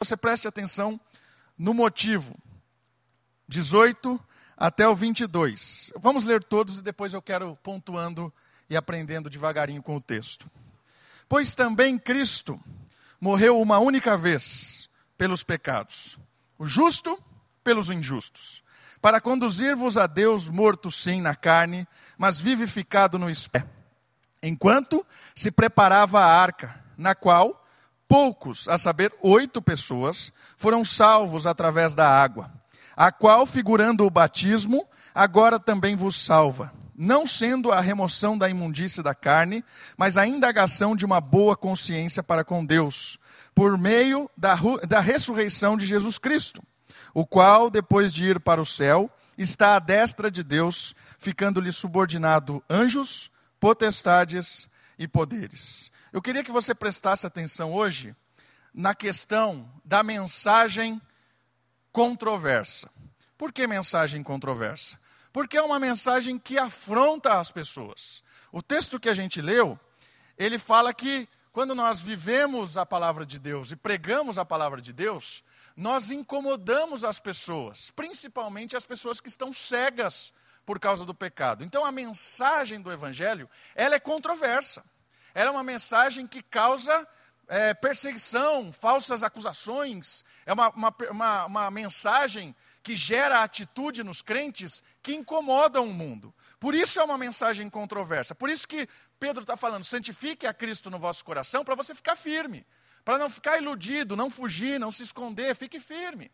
você preste atenção no motivo. 18 até o 22. Vamos ler todos e depois eu quero pontuando e aprendendo devagarinho com o texto. Pois também Cristo morreu uma única vez pelos pecados, o justo pelos injustos, para conduzir-vos a Deus morto sim na carne, mas vivificado no espírito. Enquanto se preparava a arca, na qual poucos, a saber, oito pessoas, foram salvos através da água, a qual, figurando o batismo, agora também vos salva, não sendo a remoção da imundície da carne, mas a indagação de uma boa consciência para com Deus, por meio da, da ressurreição de Jesus Cristo, o qual, depois de ir para o céu, está à destra de Deus, ficando-lhe subordinado anjos, potestades e poderes. Eu queria que você prestasse atenção hoje na questão da mensagem controversa. Por que mensagem controversa? Porque é uma mensagem que afronta as pessoas. O texto que a gente leu, ele fala que quando nós vivemos a palavra de Deus e pregamos a palavra de Deus, nós incomodamos as pessoas, principalmente as pessoas que estão cegas por causa do pecado. Então a mensagem do evangelho, ela é controversa. Era uma mensagem que causa é, perseguição, falsas acusações. É uma, uma, uma, uma mensagem que gera atitude nos crentes que incomodam o mundo. Por isso é uma mensagem controversa. Por isso que Pedro está falando: santifique a Cristo no vosso coração para você ficar firme. Para não ficar iludido, não fugir, não se esconder, fique firme.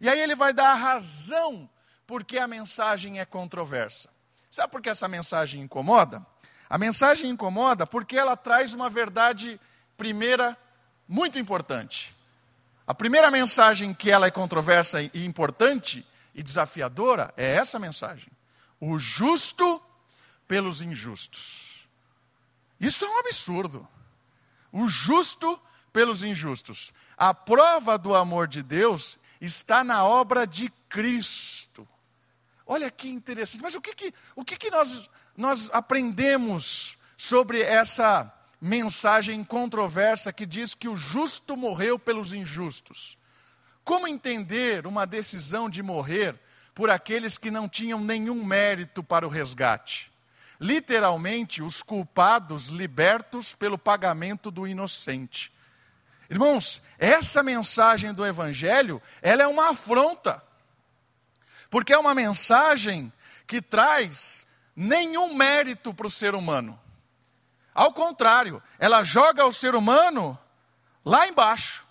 E aí ele vai dar a razão porque a mensagem é controversa. Sabe por que essa mensagem incomoda? A mensagem incomoda porque ela traz uma verdade primeira muito importante. A primeira mensagem que ela é controversa e importante e desafiadora é essa mensagem: o justo pelos injustos. Isso é um absurdo. O justo pelos injustos. A prova do amor de Deus está na obra de Cristo. Olha que interessante. Mas o que, que, o que, que nós nós aprendemos sobre essa mensagem controversa que diz que o justo morreu pelos injustos. Como entender uma decisão de morrer por aqueles que não tinham nenhum mérito para o resgate? Literalmente, os culpados libertos pelo pagamento do inocente. Irmãos, essa mensagem do Evangelho, ela é uma afronta. Porque é uma mensagem que traz nenhum mérito para o ser humano. Ao contrário, ela joga o ser humano lá embaixo.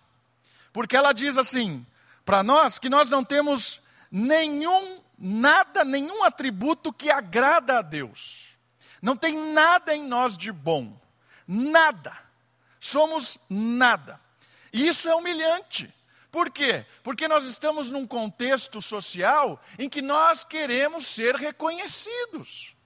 Porque ela diz assim, para nós, que nós não temos nenhum, nada, nenhum atributo que agrada a Deus. Não tem nada em nós de bom. Nada. Somos nada. E isso é humilhante. Por quê? Porque nós estamos num contexto social em que nós queremos ser reconhecidos.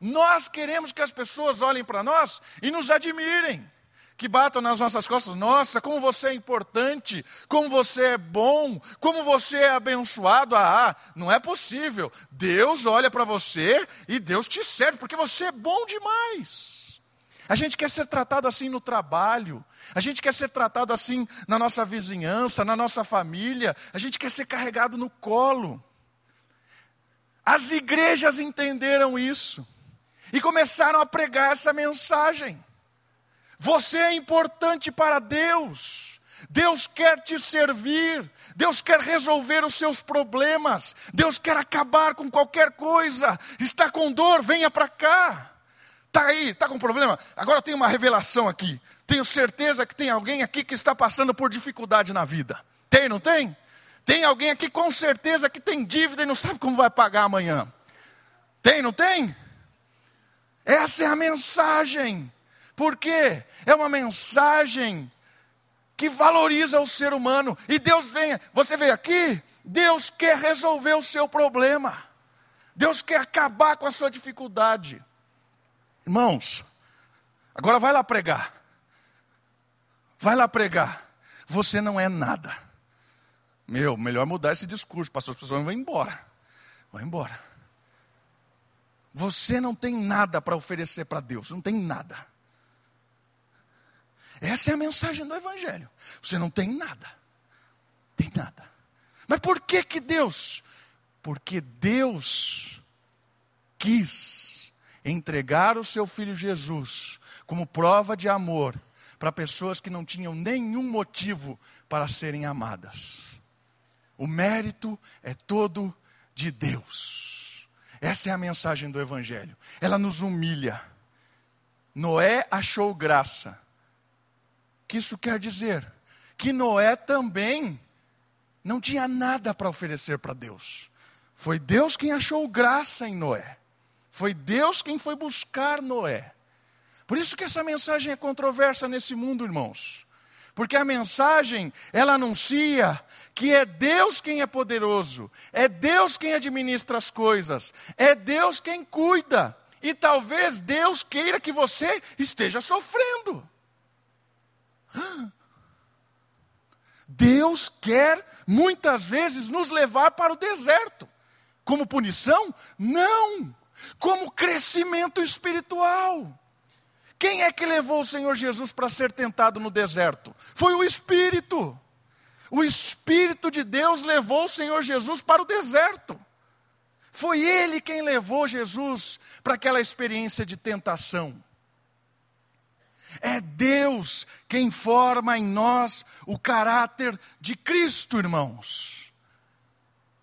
Nós queremos que as pessoas olhem para nós e nos admirem, que batam nas nossas costas: nossa, como você é importante, como você é bom, como você é abençoado. Ah, não é possível. Deus olha para você e Deus te serve, porque você é bom demais. A gente quer ser tratado assim no trabalho, a gente quer ser tratado assim na nossa vizinhança, na nossa família, a gente quer ser carregado no colo. As igrejas entenderam isso e começaram a pregar essa mensagem. Você é importante para Deus. Deus quer te servir, Deus quer resolver os seus problemas, Deus quer acabar com qualquer coisa. Está com dor, venha para cá. Está aí, está com problema? Agora tem uma revelação aqui. Tenho certeza que tem alguém aqui que está passando por dificuldade na vida. Tem, não tem? Tem alguém aqui com certeza que tem dívida e não sabe como vai pagar amanhã. Tem, não tem? Essa é a mensagem. Por quê? É uma mensagem que valoriza o ser humano. E Deus vem, você veio aqui, Deus quer resolver o seu problema. Deus quer acabar com a sua dificuldade. Irmãos, agora vai lá pregar. Vai lá pregar. Você não é nada. Meu, melhor mudar esse discurso, pastor. As pessoas vão embora. Vão embora. Você não tem nada para oferecer para Deus, não tem nada. Essa é a mensagem do Evangelho. Você não tem nada. Tem nada. Mas por que que Deus? Porque Deus quis entregar o seu filho Jesus como prova de amor para pessoas que não tinham nenhum motivo para serem amadas. O mérito é todo de Deus. Essa é a mensagem do Evangelho. Ela nos humilha. Noé achou graça. O que isso quer dizer? Que Noé também não tinha nada para oferecer para Deus. Foi Deus quem achou graça em Noé. Foi Deus quem foi buscar Noé. Por isso que essa mensagem é controversa nesse mundo, irmãos. Porque a mensagem, ela anuncia que é Deus quem é poderoso, é Deus quem administra as coisas, é Deus quem cuida. E talvez Deus queira que você esteja sofrendo. Deus quer muitas vezes nos levar para o deserto. Como punição? Não. Como crescimento espiritual. Quem é que levou o Senhor Jesus para ser tentado no deserto? Foi o Espírito. O Espírito de Deus levou o Senhor Jesus para o deserto. Foi Ele quem levou Jesus para aquela experiência de tentação. É Deus quem forma em nós o caráter de Cristo, irmãos.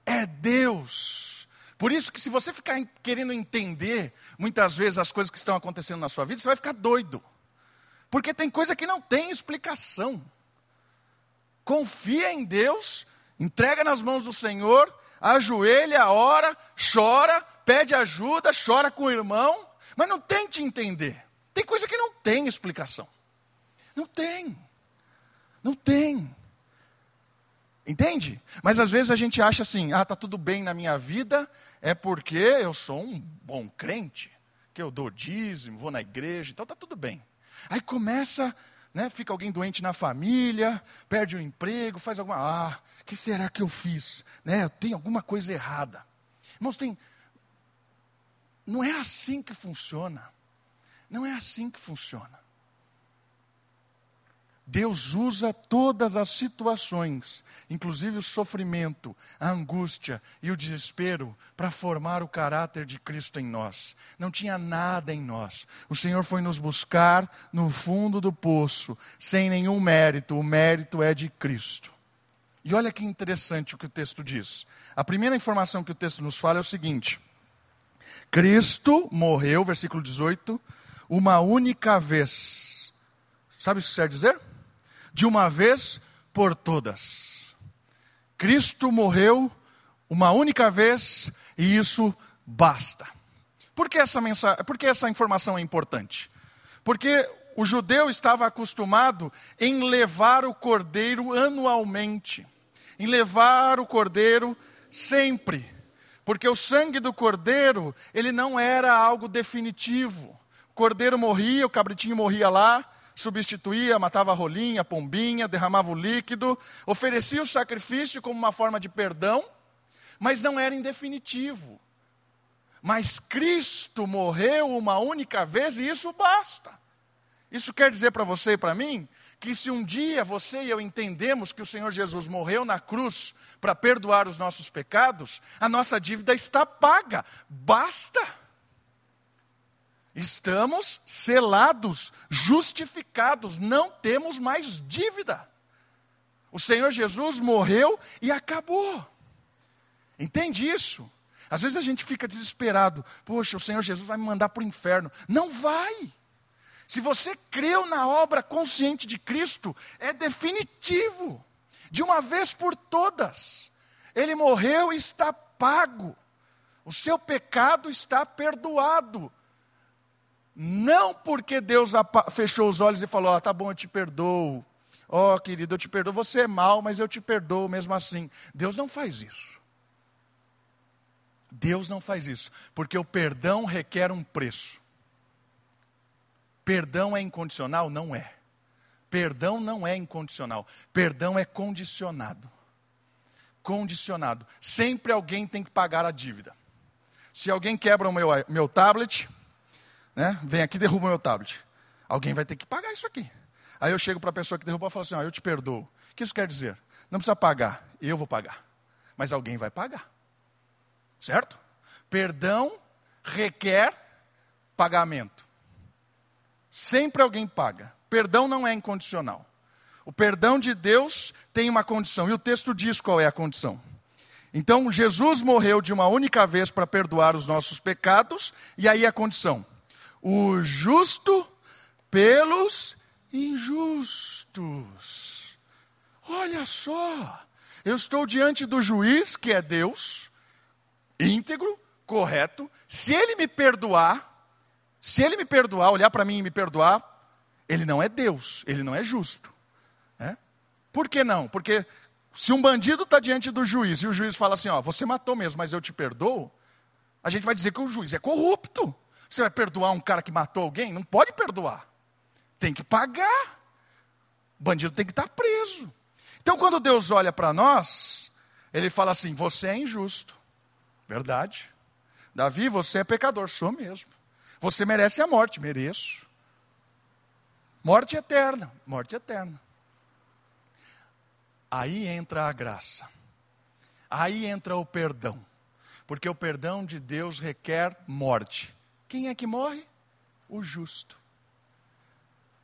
É Deus. Por isso que se você ficar querendo entender muitas vezes as coisas que estão acontecendo na sua vida, você vai ficar doido. Porque tem coisa que não tem explicação. Confia em Deus, entrega nas mãos do Senhor, ajoelha, ora, chora, pede ajuda, chora com o irmão, mas não tente entender. Tem coisa que não tem explicação. Não tem. Não tem. Entende? Mas às vezes a gente acha assim: ah, está tudo bem na minha vida, é porque eu sou um bom crente, que eu dou dízimo, vou na igreja, então está tudo bem. Aí começa, né, fica alguém doente na família, perde o emprego, faz alguma. Ah, que será que eu fiz? Né, tem alguma coisa errada. Irmãos, tem. Não é assim que funciona. Não é assim que funciona. Deus usa todas as situações, inclusive o sofrimento, a angústia e o desespero, para formar o caráter de Cristo em nós. Não tinha nada em nós. O Senhor foi nos buscar no fundo do poço, sem nenhum mérito. O mérito é de Cristo. E olha que interessante o que o texto diz. A primeira informação que o texto nos fala é o seguinte: Cristo morreu, versículo 18, uma única vez. Sabe o que isso quer dizer? De uma vez por todas. Cristo morreu uma única vez e isso basta. Por que essa, mensagem, por que essa informação é importante? Porque o judeu estava acostumado em levar o cordeiro anualmente, em levar o cordeiro sempre, porque o sangue do cordeiro, ele não era algo definitivo. O cordeiro morria, o cabritinho morria lá, substituía, matava a rolinha, a pombinha, derramava o líquido, oferecia o sacrifício como uma forma de perdão, mas não era em definitivo. Mas Cristo morreu uma única vez e isso basta. Isso quer dizer para você e para mim que se um dia você e eu entendemos que o Senhor Jesus morreu na cruz para perdoar os nossos pecados, a nossa dívida está paga. Basta. Estamos selados, justificados, não temos mais dívida. O Senhor Jesus morreu e acabou. Entende isso? Às vezes a gente fica desesperado. Poxa, o Senhor Jesus vai me mandar para o inferno. Não vai. Se você creu na obra consciente de Cristo, é definitivo. De uma vez por todas. Ele morreu e está pago. O seu pecado está perdoado. Não porque Deus fechou os olhos e falou: oh, tá bom, eu te perdoo. Ó, oh, querido, eu te perdoo. Você é mal, mas eu te perdoo mesmo assim. Deus não faz isso. Deus não faz isso, porque o perdão requer um preço. Perdão é incondicional? Não é. Perdão não é incondicional. Perdão é condicionado. Condicionado. Sempre alguém tem que pagar a dívida. Se alguém quebra o meu, meu tablet, né? Vem aqui derruba meu tablet. Alguém vai ter que pagar isso aqui. Aí eu chego para a pessoa que derrubou e falo assim: ó, eu te perdoo. O que isso quer dizer? não precisa pagar, eu vou pagar. Mas alguém vai pagar. Certo? Perdão requer pagamento. Sempre alguém paga. Perdão não é incondicional. O perdão de Deus tem uma condição, e o texto diz qual é a condição. Então, Jesus morreu de uma única vez para perdoar os nossos pecados, e aí a condição: o justo pelos injustos. Olha só, eu estou diante do juiz, que é Deus, íntegro, correto. Se ele me perdoar, se ele me perdoar, olhar para mim e me perdoar, ele não é Deus, ele não é justo. É? Por que não? Porque se um bandido está diante do juiz e o juiz fala assim: ó, você matou mesmo, mas eu te perdoo, a gente vai dizer que o juiz é corrupto. Você vai perdoar um cara que matou alguém? Não pode perdoar. Tem que pagar. O bandido tem que estar tá preso. Então, quando Deus olha para nós, Ele fala assim: você é injusto. Verdade. Davi, você é pecador, sou mesmo. Você merece a morte, mereço. Morte eterna, morte eterna. Aí entra a graça. Aí entra o perdão. Porque o perdão de Deus requer morte. Quem é que morre? O justo.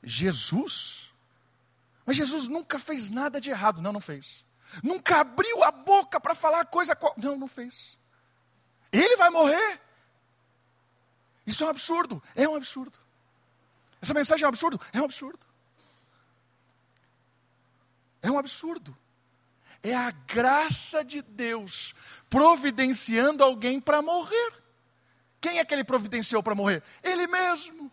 Jesus. Mas Jesus nunca fez nada de errado. Não, não fez. Nunca abriu a boca para falar coisa. Não, não fez. Ele vai morrer. Isso é um absurdo. É um absurdo. Essa mensagem é um absurdo? É um absurdo. É um absurdo. É a graça de Deus providenciando alguém para morrer. Quem é que ele providenciou para morrer? Ele mesmo.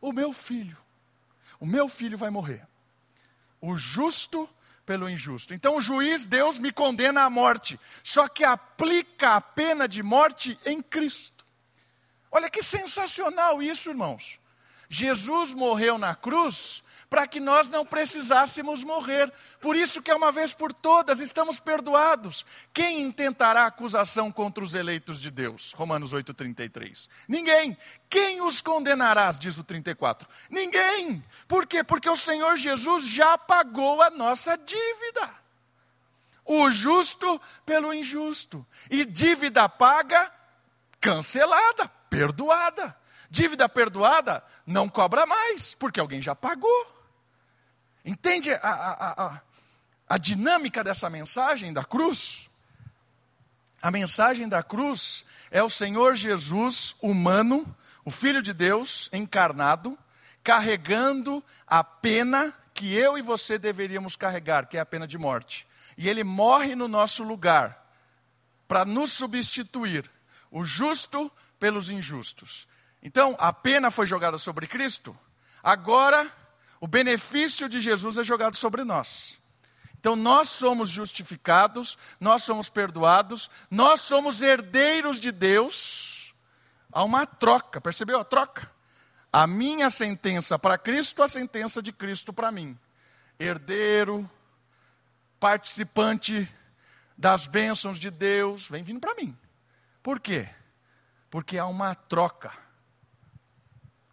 O meu filho. O meu filho vai morrer. O justo pelo injusto. Então o juiz, Deus, me condena à morte. Só que aplica a pena de morte em Cristo. Olha que sensacional isso, irmãos. Jesus morreu na cruz para que nós não precisássemos morrer. Por isso que é uma vez por todas estamos perdoados. Quem intentará acusação contra os eleitos de Deus? Romanos 8:33. Ninguém. Quem os condenarás, diz o 34? Ninguém. Por quê? Porque o Senhor Jesus já pagou a nossa dívida. O justo pelo injusto. E dívida paga, cancelada, perdoada. Dívida perdoada não cobra mais, porque alguém já pagou. Entende a, a, a, a dinâmica dessa mensagem da cruz? A mensagem da cruz é o Senhor Jesus humano, o Filho de Deus encarnado, carregando a pena que eu e você deveríamos carregar, que é a pena de morte. E ele morre no nosso lugar, para nos substituir, o justo pelos injustos. Então, a pena foi jogada sobre Cristo, agora o benefício de Jesus é jogado sobre nós. Então nós somos justificados, nós somos perdoados, nós somos herdeiros de Deus. Há uma troca, percebeu a troca? A minha sentença para Cristo, a sentença de Cristo para mim. Herdeiro, participante das bênçãos de Deus, vem vindo para mim. Por quê? Porque há uma troca.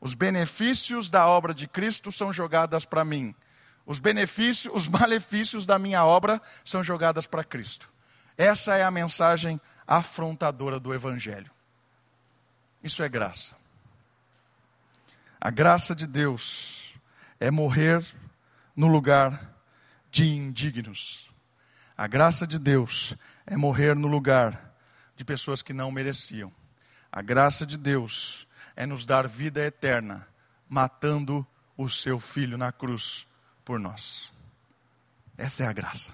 Os benefícios da obra de Cristo são jogadas para mim. Os benefícios, os malefícios da minha obra são jogadas para Cristo. Essa é a mensagem afrontadora do evangelho. Isso é graça. A graça de Deus é morrer no lugar de indignos. A graça de Deus é morrer no lugar de pessoas que não mereciam. A graça de Deus é nos dar vida eterna, matando o seu filho na cruz por nós. Essa é a graça.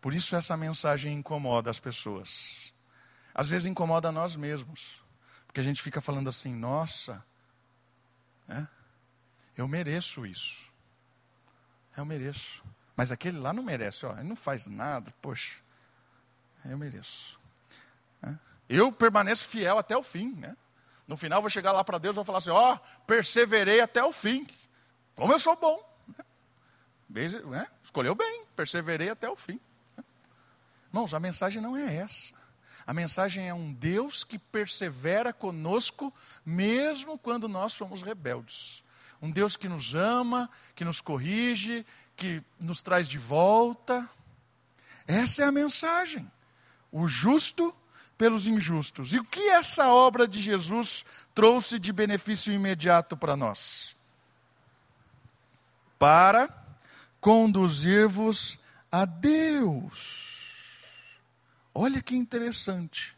Por isso essa mensagem incomoda as pessoas. Às vezes incomoda nós mesmos. Porque a gente fica falando assim, nossa, é, eu mereço isso. Eu mereço. Mas aquele lá não merece, ó, ele não faz nada, poxa, eu mereço. Eu permaneço fiel até o fim. Né? No final, vou chegar lá para Deus e vou falar assim: ó, oh, perseverei até o fim. Como eu sou bom. Né? né? Escolheu bem, perseverei até o fim. Né? Irmãos, a mensagem não é essa. A mensagem é um Deus que persevera conosco, mesmo quando nós somos rebeldes. Um Deus que nos ama, que nos corrige, que nos traz de volta. Essa é a mensagem. O justo pelos injustos. E o que essa obra de Jesus trouxe de benefício imediato para nós? Para conduzir-vos a Deus. Olha que interessante.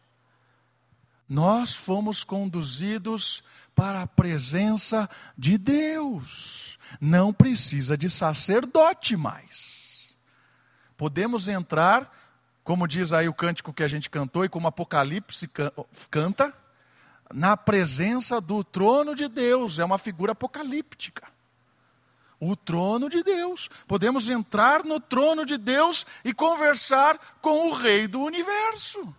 Nós fomos conduzidos para a presença de Deus. Não precisa de sacerdote mais. Podemos entrar, como diz aí o cântico que a gente cantou e como Apocalipse canta, na presença do trono de Deus. É uma figura apocalíptica o trono de Deus. Podemos entrar no trono de Deus e conversar com o Rei do universo.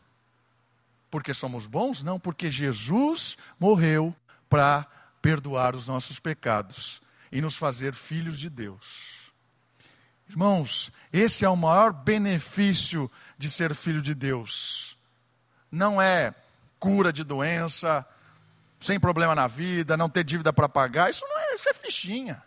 Porque somos bons? Não, porque Jesus morreu para perdoar os nossos pecados e nos fazer filhos de Deus. Irmãos, esse é o maior benefício de ser filho de Deus. Não é cura de doença, sem problema na vida, não ter dívida para pagar, isso não é, isso é fichinha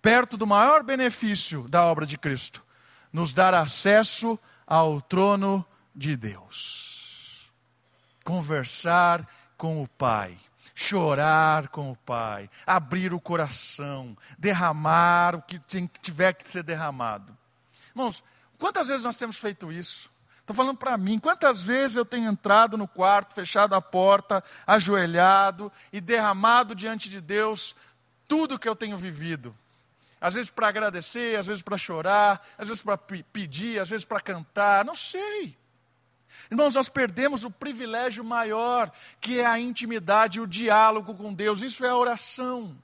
perto do maior benefício da obra de Cristo, nos dar acesso ao trono de Deus. Conversar com o Pai, chorar com o Pai, abrir o coração, derramar o que tiver que ser derramado. Irmãos, quantas vezes nós temos feito isso? Estou falando para mim, quantas vezes eu tenho entrado no quarto, fechado a porta, ajoelhado e derramado diante de Deus tudo que eu tenho vivido, às vezes para agradecer, às vezes para chorar, às vezes para pedir, às vezes para cantar, não sei. Irmãos, nós perdemos o privilégio maior, que é a intimidade o diálogo com Deus. Isso é a oração.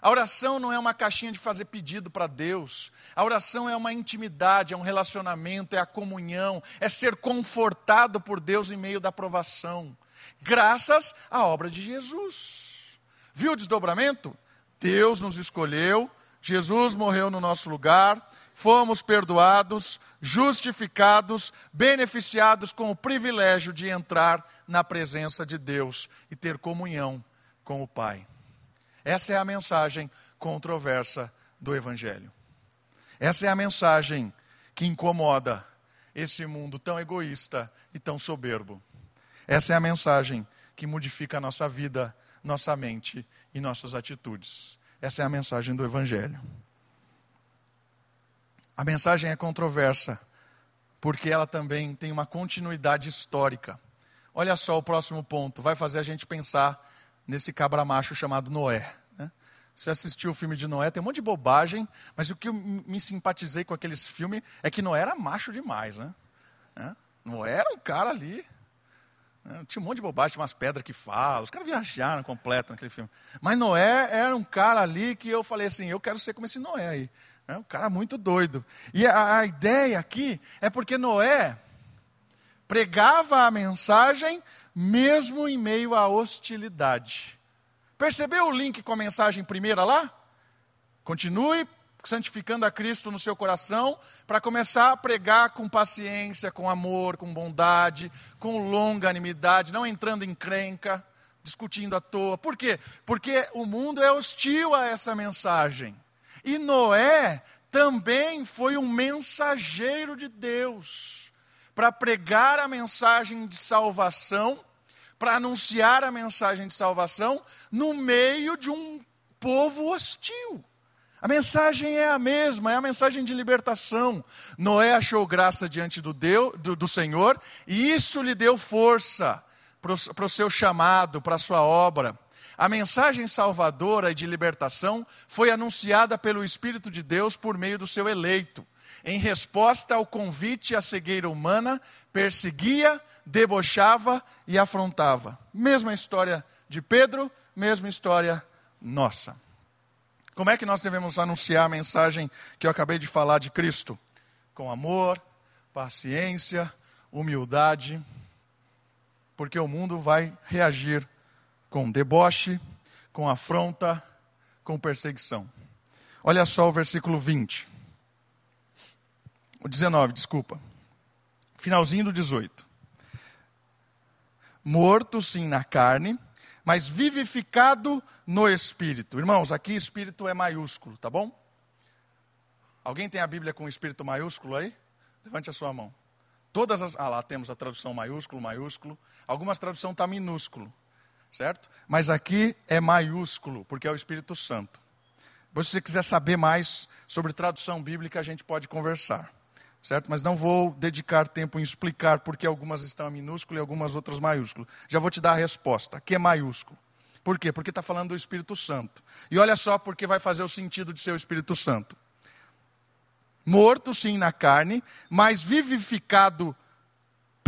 A oração não é uma caixinha de fazer pedido para Deus. A oração é uma intimidade, é um relacionamento, é a comunhão, é ser confortado por Deus em meio da provação. Graças à obra de Jesus. Viu o desdobramento? Deus nos escolheu, Jesus morreu no nosso lugar, fomos perdoados, justificados, beneficiados com o privilégio de entrar na presença de Deus e ter comunhão com o Pai. Essa é a mensagem controversa do Evangelho. Essa é a mensagem que incomoda esse mundo tão egoísta e tão soberbo. Essa é a mensagem que modifica a nossa vida, nossa mente e nossas atitudes. Essa é a mensagem do Evangelho. A mensagem é controversa, porque ela também tem uma continuidade histórica. Olha só o próximo ponto, vai fazer a gente pensar nesse cabra macho chamado Noé. Né? Você assistiu o filme de Noé, tem um monte de bobagem, mas o que eu me simpatizei com aqueles filmes é que Noé era macho demais. Né? Noé era um cara ali é, tinha um monte de bobagem, tinha umas pedras que falam. Os caras viajaram completo naquele filme. Mas Noé era um cara ali que eu falei assim: eu quero ser como esse Noé aí. É um cara muito doido. E a, a ideia aqui é porque Noé pregava a mensagem mesmo em meio à hostilidade. Percebeu o link com a mensagem primeira lá? Continue santificando a Cristo no seu coração, para começar a pregar com paciência, com amor, com bondade, com longanimidade, não entrando em crenca, discutindo à toa. Por quê? Porque o mundo é hostil a essa mensagem. E Noé também foi um mensageiro de Deus para pregar a mensagem de salvação, para anunciar a mensagem de salvação no meio de um povo hostil. A mensagem é a mesma, é a mensagem de libertação. Noé achou graça diante do, Deus, do, do Senhor e isso lhe deu força para o seu chamado, para a sua obra. A mensagem salvadora e de libertação foi anunciada pelo Espírito de Deus por meio do seu eleito. Em resposta ao convite à cegueira humana, perseguia, debochava e afrontava. Mesma história de Pedro, mesma história nossa. Como é que nós devemos anunciar a mensagem que eu acabei de falar de Cristo? Com amor, paciência, humildade, porque o mundo vai reagir com deboche, com afronta, com perseguição. Olha só o versículo 20. O 19, desculpa. Finalzinho do 18. Morto sim na carne, mas vivificado no Espírito. Irmãos, aqui Espírito é maiúsculo, tá bom? Alguém tem a Bíblia com Espírito maiúsculo aí? Levante a sua mão. Todas as. Ah, lá temos a tradução maiúsculo, maiúsculo. Algumas traduções está minúsculo, certo? Mas aqui é maiúsculo, porque é o Espírito Santo. Se você quiser saber mais sobre tradução bíblica, a gente pode conversar, certo? Mas não vou dedicar tempo em explicar porque algumas estão em minúsculo e algumas outras maiúsculo. Já vou te dar a resposta. Aqui é maiúsculo. Por quê? Porque está falando do Espírito Santo. E olha só porque vai fazer o sentido de ser o Espírito Santo morto sim na carne, mas vivificado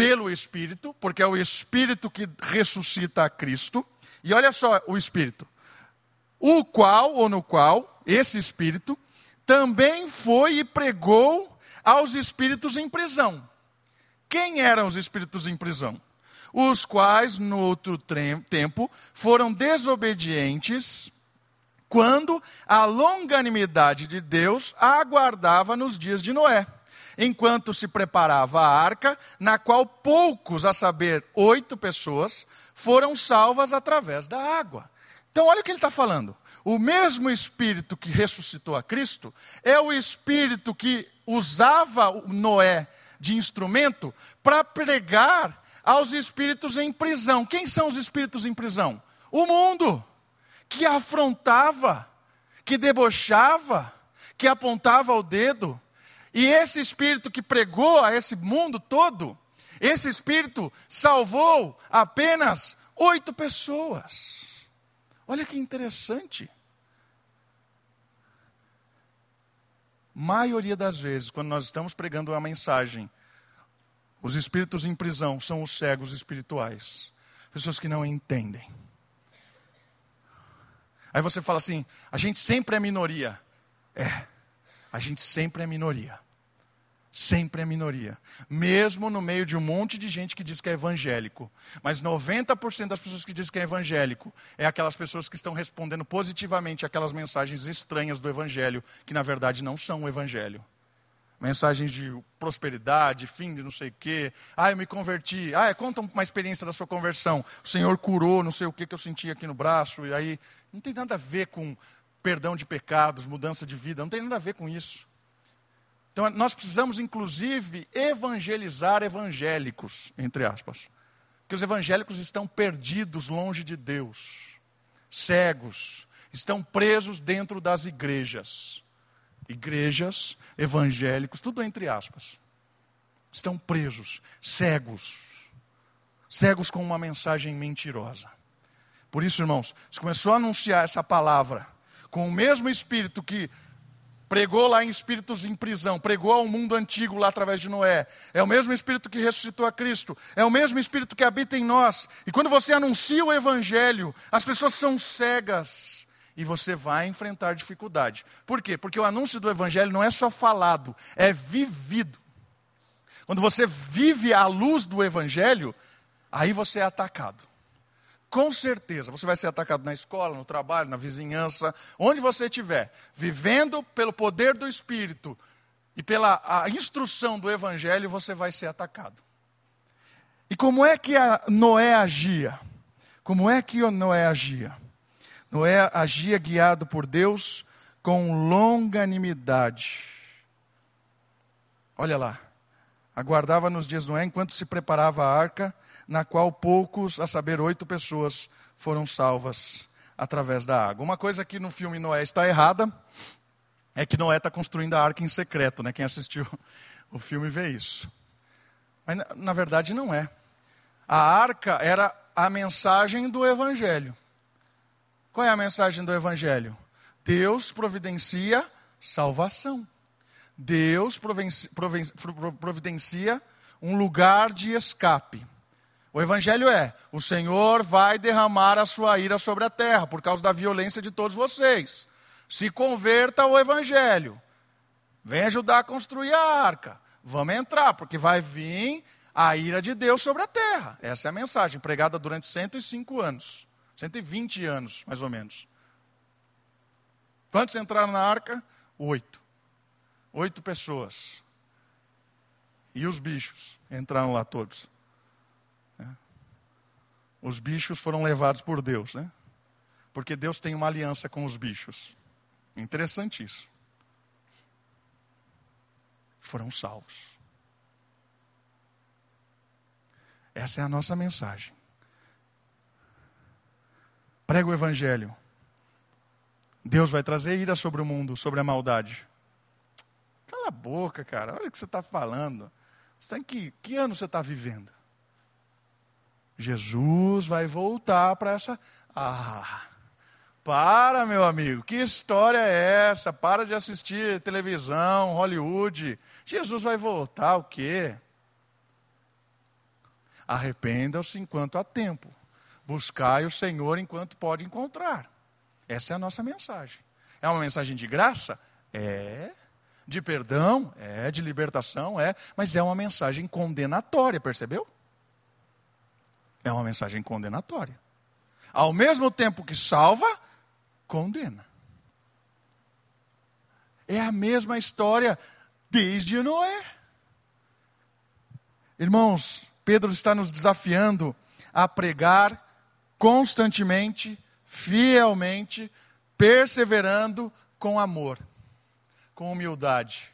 pelo Espírito, porque é o Espírito que ressuscita a Cristo. E olha só o Espírito. O qual, ou no qual, esse Espírito, também foi e pregou aos espíritos em prisão. Quem eram os espíritos em prisão? Os quais, no outro tempo, foram desobedientes quando a longanimidade de Deus aguardava nos dias de Noé, enquanto se preparava a arca, na qual poucos, a saber, oito pessoas, foram salvas através da água. Então, olha o que ele está falando. O mesmo Espírito que ressuscitou a Cristo é o Espírito que usava Noé de instrumento para pregar aos espíritos em prisão. Quem são os espíritos em prisão? O mundo que afrontava, que debochava, que apontava o dedo. E esse espírito que pregou a esse mundo todo, esse espírito salvou apenas oito pessoas. Olha que interessante. Maioria das vezes, quando nós estamos pregando uma mensagem, os espíritos em prisão são os cegos espirituais, pessoas que não entendem. Aí você fala assim: a gente sempre é minoria. É, a gente sempre é minoria. Sempre é minoria. Mesmo no meio de um monte de gente que diz que é evangélico. Mas 90% das pessoas que dizem que é evangélico é aquelas pessoas que estão respondendo positivamente aquelas mensagens estranhas do evangelho, que na verdade não são o evangelho mensagens de prosperidade, fim de não sei o quê. Ah, eu me converti. Ah, conta uma experiência da sua conversão. O Senhor curou não sei o que que eu senti aqui no braço. E aí, não tem nada a ver com perdão de pecados, mudança de vida. Não tem nada a ver com isso. Então, nós precisamos, inclusive, evangelizar evangélicos, entre aspas. Porque os evangélicos estão perdidos longe de Deus, cegos, estão presos dentro das igrejas igrejas, evangélicos, tudo entre aspas, estão presos, cegos, cegos com uma mensagem mentirosa. Por isso, irmãos, se começou a anunciar essa palavra com o mesmo espírito que pregou lá em espíritos em prisão, pregou ao mundo antigo lá através de Noé. É o mesmo espírito que ressuscitou a Cristo, é o mesmo espírito que habita em nós. E quando você anuncia o evangelho, as pessoas são cegas e você vai enfrentar dificuldade. Por quê? Porque o anúncio do evangelho não é só falado, é vivido. Quando você vive à luz do evangelho, aí você é atacado. Com certeza, você vai ser atacado na escola, no trabalho, na vizinhança, onde você estiver, vivendo pelo poder do Espírito e pela instrução do Evangelho, você vai ser atacado. E como é que Noé agia? Como é que Noé agia? Noé agia guiado por Deus com longanimidade. Olha lá. Aguardava nos dias de Noé enquanto se preparava a arca, na qual poucos, a saber, oito pessoas, foram salvas através da água. Uma coisa que no filme Noé está errada é que Noé está construindo a arca em secreto, né? Quem assistiu o filme vê isso. Mas na verdade não é. A arca era a mensagem do evangelho. Qual é a mensagem do Evangelho? Deus providencia salvação. Deus providencia um lugar de escape. O Evangelho é: o Senhor vai derramar a sua ira sobre a terra por causa da violência de todos vocês. Se converta ao Evangelho. Vem ajudar a construir a arca. Vamos entrar, porque vai vir a ira de Deus sobre a terra. Essa é a mensagem pregada durante 105 anos. 120 anos, mais ou menos. Quantos entraram na arca? Oito. Oito pessoas. E os bichos entraram lá todos. Os bichos foram levados por Deus, né? Porque Deus tem uma aliança com os bichos. Interessante isso. Foram salvos. Essa é a nossa mensagem. Prega o Evangelho. Deus vai trazer ira sobre o mundo, sobre a maldade. Cala a boca, cara. Olha o que você está falando. Você tem que, que ano você está vivendo? Jesus vai voltar para essa. Ah, para, meu amigo, que história é essa? Para de assistir televisão, Hollywood. Jesus vai voltar o quê? Arrependam-se enquanto há tempo. Buscai o Senhor enquanto pode encontrar. Essa é a nossa mensagem. É uma mensagem de graça? É. De perdão? É. De libertação? É. Mas é uma mensagem condenatória, percebeu? É uma mensagem condenatória. Ao mesmo tempo que salva, condena. É a mesma história desde Noé. Irmãos, Pedro está nos desafiando a pregar constantemente, fielmente, perseverando com amor, com humildade.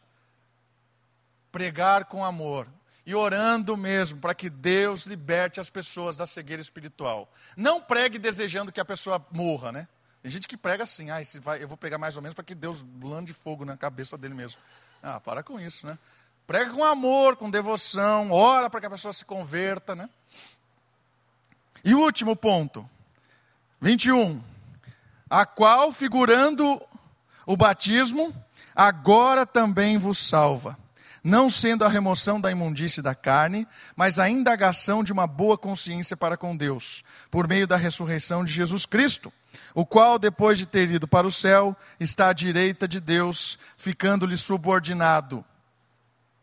Pregar com amor e orando mesmo para que Deus liberte as pessoas da cegueira espiritual. Não pregue desejando que a pessoa morra, né? Tem gente que prega assim, ah, esse vai, eu vou pregar mais ou menos para que Deus lande fogo na cabeça dele mesmo. Ah, para com isso, né? Prega com amor, com devoção, ora para que a pessoa se converta, né? E o último ponto, 21. A qual, figurando o batismo, agora também vos salva não sendo a remoção da imundície da carne, mas a indagação de uma boa consciência para com Deus, por meio da ressurreição de Jesus Cristo, o qual, depois de ter ido para o céu, está à direita de Deus, ficando-lhe subordinado.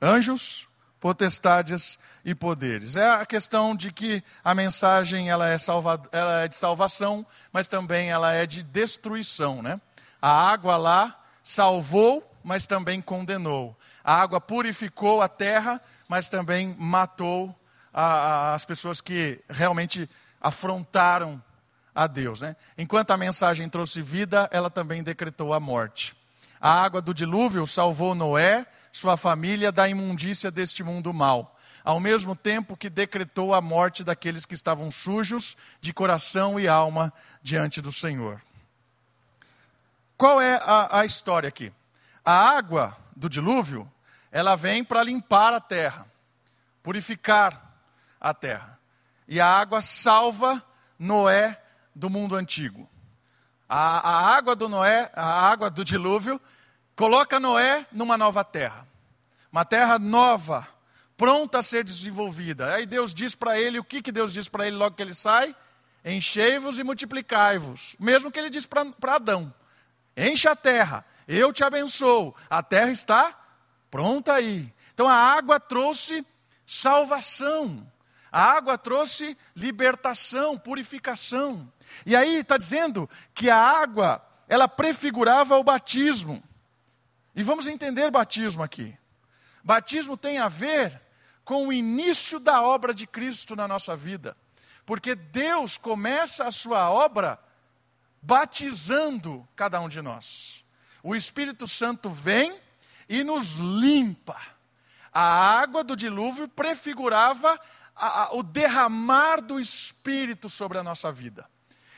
Anjos, potestades e poderes. É a questão de que a mensagem ela é, salva, ela é de salvação, mas também ela é de destruição. Né? A água lá salvou, mas também condenou. A água purificou a terra, mas também matou a, a, as pessoas que realmente afrontaram a Deus. Né? Enquanto a mensagem trouxe vida, ela também decretou a morte. A água do dilúvio salvou Noé, sua família, da imundícia deste mundo mau, ao mesmo tempo que decretou a morte daqueles que estavam sujos de coração e alma diante do Senhor. Qual é a, a história aqui? A água do dilúvio, ela vem para limpar a terra, purificar a terra. E a água salva Noé do mundo antigo. A, a água do Noé, a água do dilúvio, coloca Noé numa nova terra. Uma terra nova, pronta a ser desenvolvida. Aí Deus diz para ele, o que, que Deus diz para ele logo que ele sai? Enchei-vos e multiplicai-vos. Mesmo que ele diz para Adão: enche a terra, eu te abençoo. A terra está pronta aí. Então a água trouxe salvação. A água trouxe libertação, purificação. E aí está dizendo que a água, ela prefigurava o batismo. E vamos entender batismo aqui. Batismo tem a ver com o início da obra de Cristo na nossa vida. Porque Deus começa a sua obra batizando cada um de nós o Espírito Santo vem e nos limpa. A água do dilúvio prefigurava a, a, o derramar do Espírito sobre a nossa vida.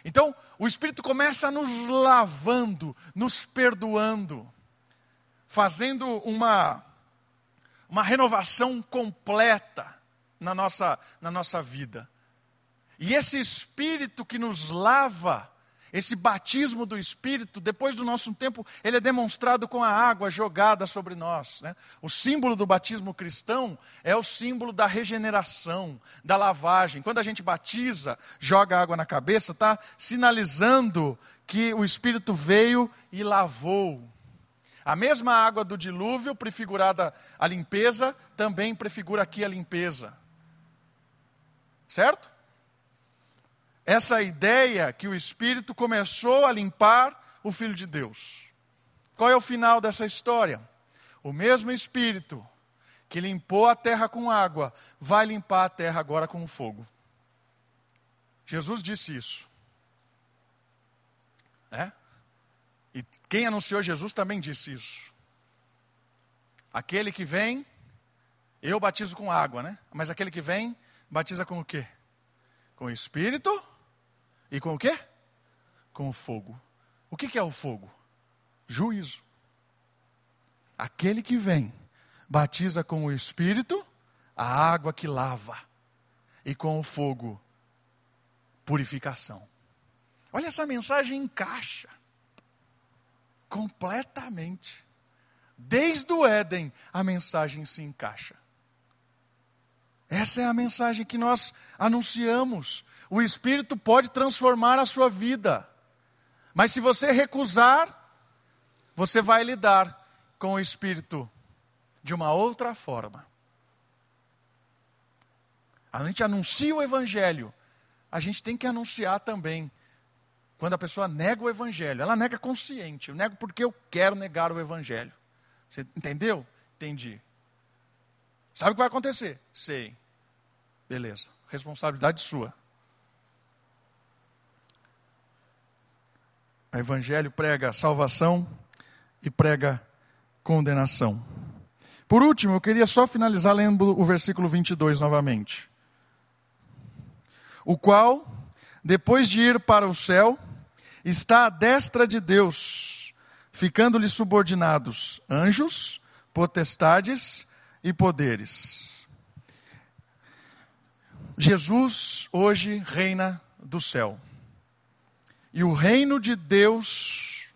Então, o Espírito começa nos lavando, nos perdoando, fazendo uma, uma renovação completa na nossa, na nossa vida. E esse Espírito que nos lava, esse batismo do Espírito, depois do nosso tempo, ele é demonstrado com a água jogada sobre nós. Né? O símbolo do batismo cristão é o símbolo da regeneração, da lavagem. Quando a gente batiza, joga água na cabeça, está sinalizando que o Espírito veio e lavou. A mesma água do dilúvio, prefigurada a limpeza, também prefigura aqui a limpeza. Certo? Essa ideia que o Espírito começou a limpar o Filho de Deus. Qual é o final dessa história? O mesmo Espírito que limpou a terra com água, vai limpar a terra agora com fogo. Jesus disse isso. É? E quem anunciou Jesus também disse isso. Aquele que vem, eu batizo com água, né? Mas aquele que vem, batiza com o quê? Com o Espírito e com o quê? Com o fogo. O que, é o fogo? Juízo. Aquele que vem, batiza com o Espírito, a água que lava, e com o fogo, purificação. Olha, essa mensagem encaixa completamente. Desde o Éden, a mensagem se encaixa. Essa é a mensagem que nós anunciamos. O Espírito pode transformar a sua vida, mas se você recusar, você vai lidar com o Espírito de uma outra forma. A gente anuncia o Evangelho, a gente tem que anunciar também. Quando a pessoa nega o Evangelho, ela nega consciente. Eu nego porque eu quero negar o Evangelho. Você entendeu? Entendi. Sabe o que vai acontecer? Sei. Beleza. Responsabilidade sua. O Evangelho prega salvação e prega condenação. Por último, eu queria só finalizar lendo o versículo 22 novamente. O qual, depois de ir para o céu, está à destra de Deus, ficando-lhe subordinados anjos, potestades e poderes. Jesus hoje reina do céu. E o reino de Deus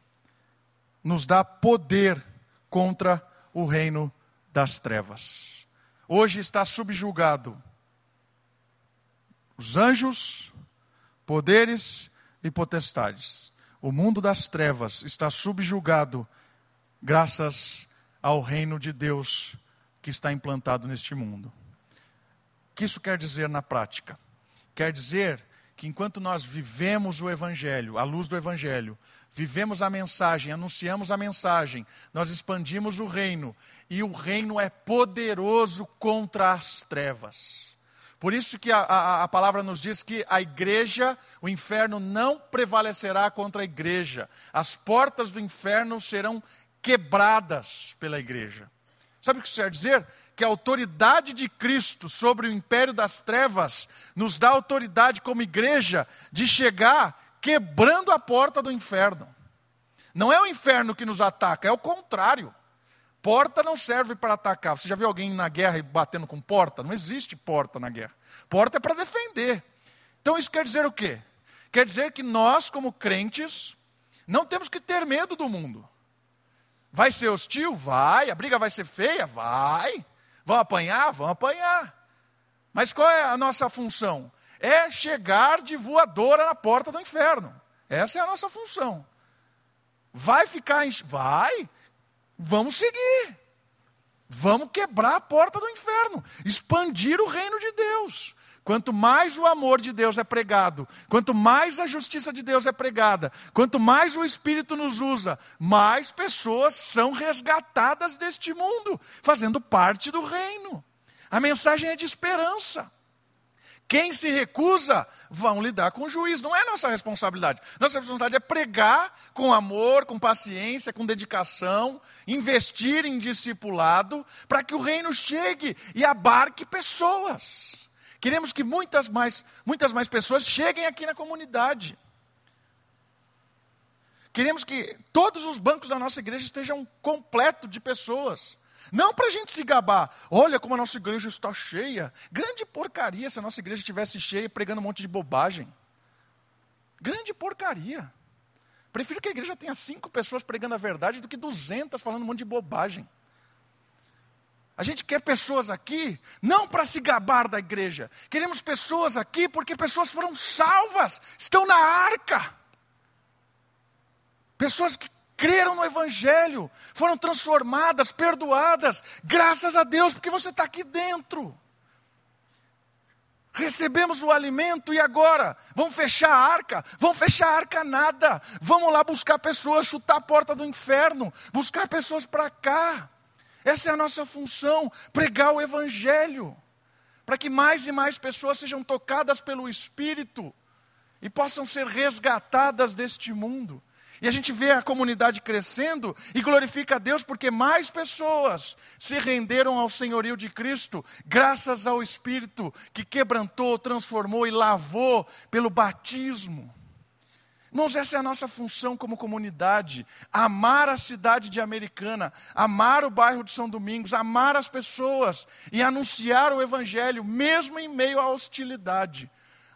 nos dá poder contra o reino das trevas. Hoje está subjugado os anjos, poderes e potestades. O mundo das trevas está subjugado graças ao reino de Deus que está implantado neste mundo. O que isso quer dizer na prática? Quer dizer que enquanto nós vivemos o Evangelho, a luz do Evangelho, vivemos a mensagem, anunciamos a mensagem, nós expandimos o reino, e o reino é poderoso contra as trevas. Por isso que a, a, a, palavra nos diz que a igreja, o inferno não prevalecerá contra a igreja. As portas do inferno serão quebradas pela igreja. Sabe o que isso quer dizer? Que a autoridade de Cristo sobre o império das trevas nos dá autoridade como igreja de chegar quebrando a porta do inferno. Não é o inferno que nos ataca, é o contrário. Porta não serve para atacar. Você já viu alguém na guerra e batendo com porta? Não existe porta na guerra. Porta é para defender. Então isso quer dizer o quê? Quer dizer que nós, como crentes, não temos que ter medo do mundo. Vai ser hostil? Vai. A briga vai ser feia? Vai. Vão apanhar? Vão apanhar. Mas qual é a nossa função? É chegar de voadora na porta do inferno. Essa é a nossa função. Vai ficar. Em... Vai. Vamos seguir. Vamos quebrar a porta do inferno, expandir o reino de Deus. Quanto mais o amor de Deus é pregado, quanto mais a justiça de Deus é pregada, quanto mais o Espírito nos usa, mais pessoas são resgatadas deste mundo, fazendo parte do reino. A mensagem é de esperança. Quem se recusa, vão lidar com o juiz. Não é nossa responsabilidade. Nossa responsabilidade é pregar com amor, com paciência, com dedicação, investir em discipulado, para que o reino chegue e abarque pessoas. Queremos que muitas mais, muitas mais pessoas cheguem aqui na comunidade. Queremos que todos os bancos da nossa igreja estejam completos de pessoas. Não para a gente se gabar. Olha como a nossa igreja está cheia. Grande porcaria se a nossa igreja estivesse cheia pregando um monte de bobagem. Grande porcaria. Prefiro que a igreja tenha cinco pessoas pregando a verdade do que duzentas falando um monte de bobagem. A gente quer pessoas aqui, não para se gabar da igreja. Queremos pessoas aqui porque pessoas foram salvas, estão na arca. Pessoas que creram no Evangelho, foram transformadas, perdoadas, graças a Deus, porque você está aqui dentro. Recebemos o alimento e agora? Vamos fechar a arca? Vamos fechar a arca nada. Vamos lá buscar pessoas, chutar a porta do inferno, buscar pessoas para cá. Essa é a nossa função, pregar o Evangelho, para que mais e mais pessoas sejam tocadas pelo Espírito, e possam ser resgatadas deste mundo. E a gente vê a comunidade crescendo e glorifica a Deus porque mais pessoas se renderam ao senhorio de Cristo, graças ao Espírito que quebrantou, transformou e lavou pelo batismo. Irmãos, essa é a nossa função como comunidade: amar a cidade de Americana, amar o bairro de São Domingos, amar as pessoas e anunciar o Evangelho, mesmo em meio à hostilidade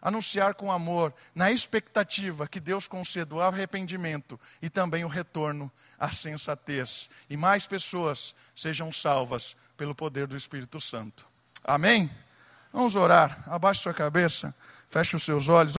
anunciar com amor, na expectativa que Deus conceda o arrependimento e também o retorno à sensatez. E mais pessoas sejam salvas pelo poder do Espírito Santo. Amém? Vamos orar. Abaixe sua cabeça, feche os seus olhos.